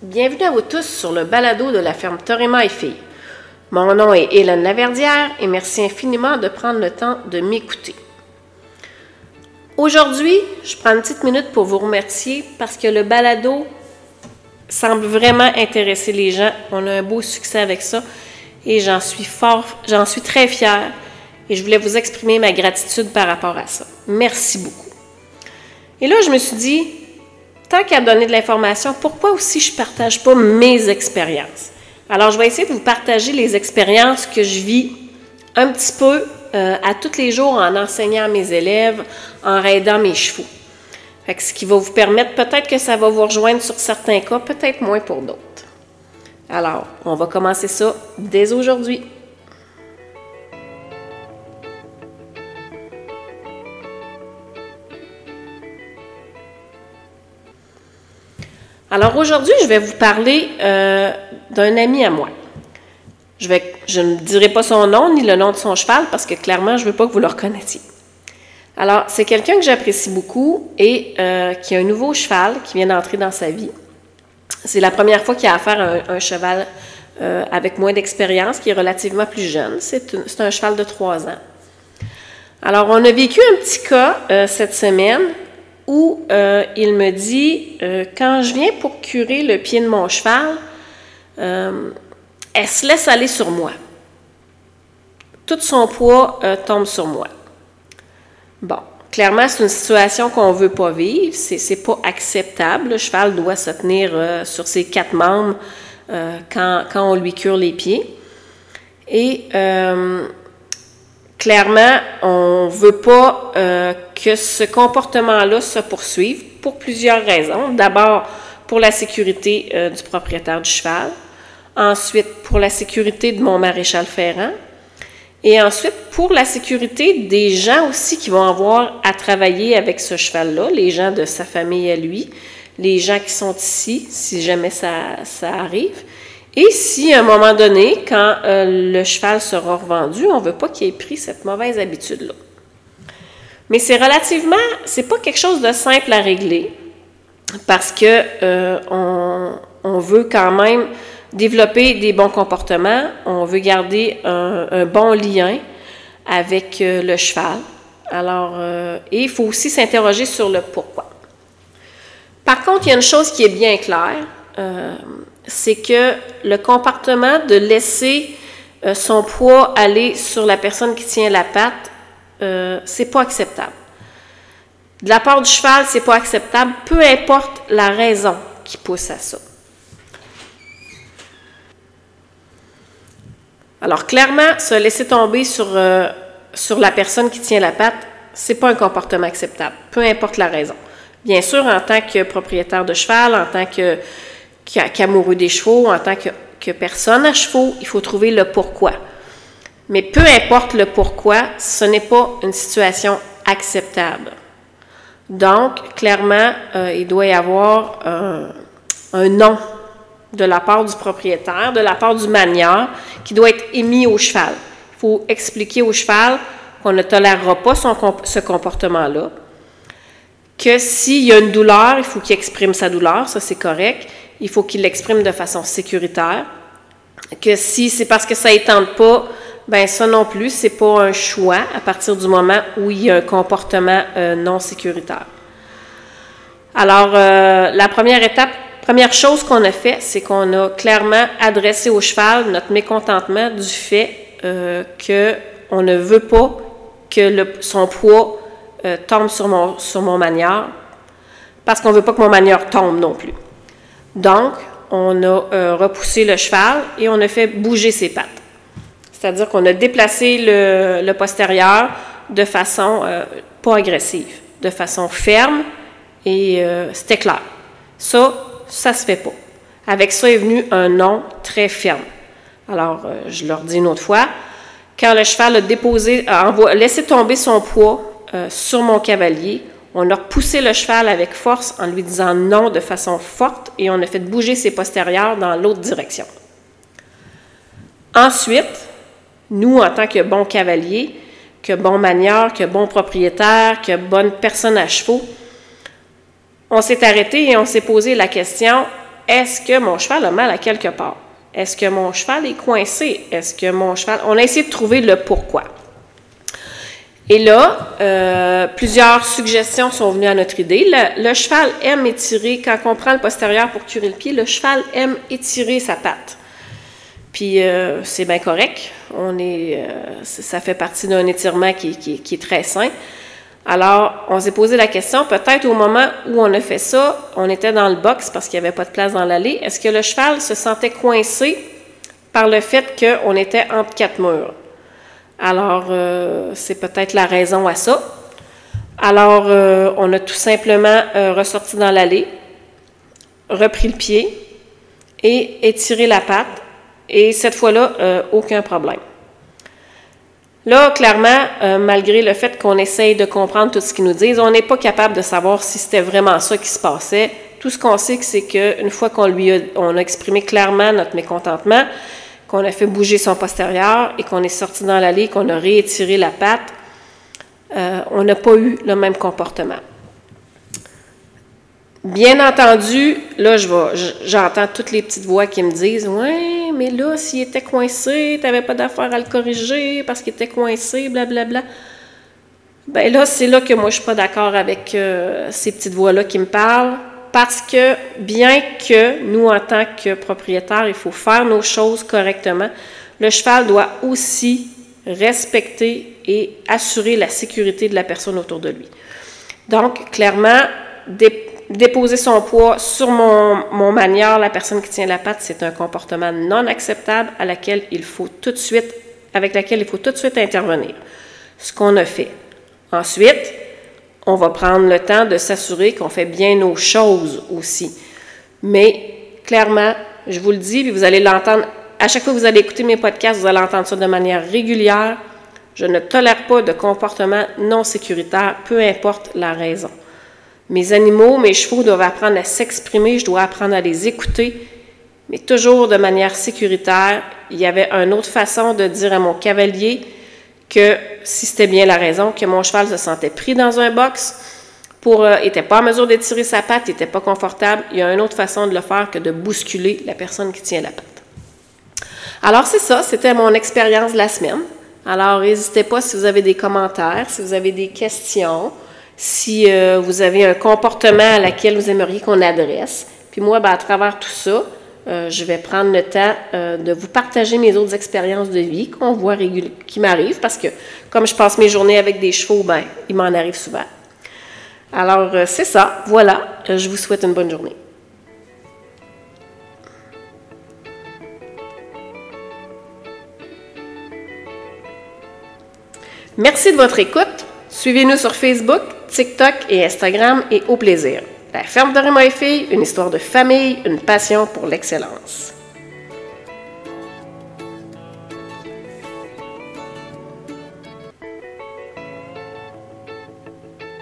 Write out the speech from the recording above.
Bienvenue à vous tous sur le balado de la ferme Torima et Filles. Mon nom est Hélène Laverdière et merci infiniment de prendre le temps de m'écouter. Aujourd'hui, je prends une petite minute pour vous remercier parce que le balado semble vraiment intéresser les gens. On a un beau succès avec ça et j'en suis fort, j'en suis très fière et je voulais vous exprimer ma gratitude par rapport à ça. Merci beaucoup. Et là, je me suis dit, tant qu'à donner de l'information, pourquoi aussi je ne partage pas mes expériences? Alors, je vais essayer de vous partager les expériences que je vis un petit peu euh, à tous les jours en enseignant à mes élèves, en raidant mes chevaux. Fait ce qui va vous permettre, peut-être que ça va vous rejoindre sur certains cas, peut-être moins pour d'autres. Alors, on va commencer ça dès aujourd'hui. Alors aujourd'hui, je vais vous parler euh, d'un ami à moi. Je, ne dirai pas son nom ni le nom de son cheval parce que clairement, je ne veux pas que vous le reconnaissiez. Alors, c'est quelqu'un que j'apprécie beaucoup et euh, qui a un nouveau cheval qui vient d'entrer dans sa vie. C'est la première fois qu'il a affaire à un, cheval euh, avec moins d'expérience, qui est relativement plus jeune. C'est un cheval de trois ans. Alors, on a vécu un petit cas cette semaine où euh, il me dit euh, quand je viens pour curer le pied de mon cheval, euh, elle se laisse aller sur moi. Tout son poids tombe sur moi. Bon, clairement, c'est une situation qu'on ne veut pas vivre. C'est, n'est pas acceptable. Le cheval doit se tenir sur ses quatre membres quand, quand, on lui cure les pieds. Et clairement, on ne veut pas euh, que ce comportement-là se poursuive pour plusieurs raisons. D'abord, pour la sécurité euh, du propriétaire du cheval. Ensuite, pour la sécurité de mon maréchal ferrant. Et ensuite, pour la sécurité des gens aussi qui vont avoir à travailler avec ce cheval-là, les gens de sa famille à lui, les gens qui sont ici, si jamais ça, ça arrive. Et si à un moment donné, quand euh, le cheval sera revendu, on ne veut pas qu'il ait pris cette mauvaise habitude-là. Mais c'est relativement, c'est pas quelque chose de simple à régler parce que euh, on, veut quand même développer des bons comportements, on veut garder un, bon lien avec euh, le cheval. Alors, et il faut aussi s'interroger sur le pourquoi. Par contre, il y a une chose qui est bien claire c'est que le comportement de laisser euh, son poids aller sur la personne qui tient la patte, euh, c'est pas acceptable. De la part du cheval, c'est pas acceptable, peu importe la raison qui pousse à ça. Alors clairement, se laisser tomber sur, euh, sur la personne qui tient la patte, c'est pas un comportement acceptable, peu importe la raison. Bien sûr, en tant que propriétaire de cheval, en tant que qu'amoureux des chevaux, en tant que, personne à chevaux, il faut trouver le pourquoi. Mais peu importe le pourquoi, ce n'est pas une situation acceptable. Donc, clairement, euh, il doit y avoir un, un, nom de la part du propriétaire, de la part du manieur, qui doit être émis au cheval. Il faut expliquer au cheval qu'on ne tolérera pas son, ce comportement-là, que s'il y a une douleur, il faut qu'il exprime sa douleur, ça c'est correct, il faut qu'il l'exprime de façon sécuritaire. Que si c'est parce que ça ne pas, ben ça non plus, c'est pas un choix à partir du moment où il y a un comportement euh, non sécuritaire. Alors, euh, la première étape, première chose qu'on a fait, c'est qu'on a clairement adressé au cheval notre mécontentement du fait euh, qu'on ne veut pas que son poids euh, tombe sur mon, sur mon manière, parce qu'on ne veut pas que mon manière tombe non plus. Donc, on a euh, repoussé le cheval et on a fait bouger ses pattes. C'est-à-dire qu'on a déplacé le, postérieur de façon euh, pas agressive, de façon ferme et euh, c'était clair. Ça, ça se fait pas. Avec ça est venu un nom très ferme. Alors, je leur dis une autre fois, quand le cheval a déposé, a laissé tomber son poids sur mon cavalier, on a repoussé le cheval avec force en lui disant non de façon forte et on a fait bouger ses postérieurs dans l'autre direction. Ensuite, nous, en tant que bons cavaliers, que bons manieurs, que bons propriétaires, que bonnes personnes à chevaux, on s'est arrêté et on s'est posé la question est-ce que mon cheval a mal à quelque part? Est-ce que mon cheval est coincé? Est-ce que mon cheval... On a essayé de trouver le pourquoi. Et là, euh, plusieurs suggestions sont venues à notre idée. Le, cheval aime étirer, quand on prend le postérieur pour curer le pied, le cheval aime étirer sa patte. Puis euh, c'est bien correct. On est, euh, ça fait partie d'un étirement qui, qui, est très sain. Alors, on s'est posé la question, peut-être au moment où on a fait ça, on était dans le box parce qu'il n'y avait pas de place dans l'allée. Est-ce que le cheval se sentait coincé par le fait qu'on était entre quatre murs? Alors, euh, c'est peut-être la raison à ça. Alors, euh, on a tout simplement euh, ressorti dans l'allée, repris le pied et étiré la patte. Et cette fois-là, aucun problème. Là, clairement, malgré le fait qu'on essaye de comprendre tout ce qu'ils nous disent, on n'est pas capable de savoir si c'était vraiment ça qui se passait. Tout ce qu'on sait, c'est qu'une fois qu'on lui a, on a exprimé clairement notre mécontentement, qu'on a fait bouger son postérieur et qu'on est sorti dans l'allée, qu'on a réétiré la patte, euh, on n'a pas eu le même comportement. Bien entendu, là, je j'entends toutes les petites voix qui me disent Ouais, mais là, s'il était coincé, tu n'avais pas d'affaire à le corriger parce qu'il était coincé, blablabla. Bien là, c'est là que moi, je ne suis pas d'accord avec euh, ces petites voix-là qui me parlent parce que bien que nous, en tant que propriétaires, il faut faire nos choses correctement, le cheval doit aussi respecter et assurer la sécurité de la personne autour de lui. Donc, clairement, déposer son poids sur mon, mon manière, la personne qui tient la patte, c'est un comportement non acceptable à laquelle il faut tout de suite, avec laquelle il faut tout de suite intervenir. Ce qu'on a fait. Ensuite, on va prendre le temps de s'assurer qu'on fait bien nos choses aussi. Mais clairement, je vous le dis, puis vous allez l'entendre, à chaque fois que vous allez écouter mes podcasts, vous allez entendre ça de manière régulière. Je ne tolère pas de comportement non sécuritaire, peu importe la raison. Mes animaux, mes chevaux doivent apprendre à s'exprimer, je dois apprendre à les écouter, mais toujours de manière sécuritaire. Il y avait une autre façon de dire à mon cavalier, que si c'était bien la raison, que mon cheval se sentait pris dans un box, pour, euh, pas en mesure d'étirer sa patte, n'était pas confortable, il y a une autre façon de le faire que de bousculer la personne qui tient la patte. Alors c'est ça, c'était mon expérience de la semaine. Alors n'hésitez pas si vous avez des commentaires, si vous avez des questions, si euh, vous avez un comportement à laquelle vous aimeriez qu'on adresse. Puis moi, ben, à travers tout ça, euh, je vais prendre le temps euh, de vous partager mes autres expériences de vie qu'on voit qui m'arrivent parce que comme je passe mes journées avec des chevaux, ben, il m'en arrive souvent. Alors, euh, c'est ça. Voilà. je vous souhaite une bonne journée. Merci de votre écoute. Suivez-nous sur Facebook, TikTok et Instagram et au plaisir. La ferme de Raymond et une histoire de famille, une passion pour l'excellence.